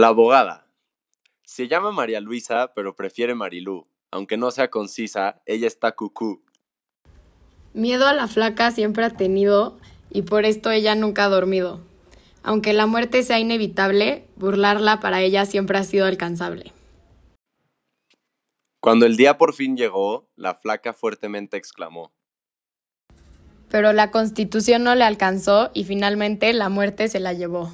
La abogada. Se llama María Luisa, pero prefiere Marilú. Aunque no sea concisa, ella está cucú. Miedo a la flaca siempre ha tenido y por esto ella nunca ha dormido. Aunque la muerte sea inevitable, burlarla para ella siempre ha sido alcanzable. Cuando el día por fin llegó, la flaca fuertemente exclamó. Pero la constitución no le alcanzó y finalmente la muerte se la llevó.